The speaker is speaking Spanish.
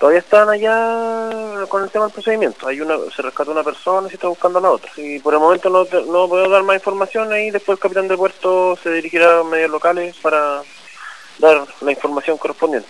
Todavía están allá con el tema del procedimiento. Hay una, se rescató una persona y se está buscando a la otra. Y por el momento no, no puedo dar más información ahí. Después el capitán de puerto se dirigirá a medios locales para dar la información correspondiente.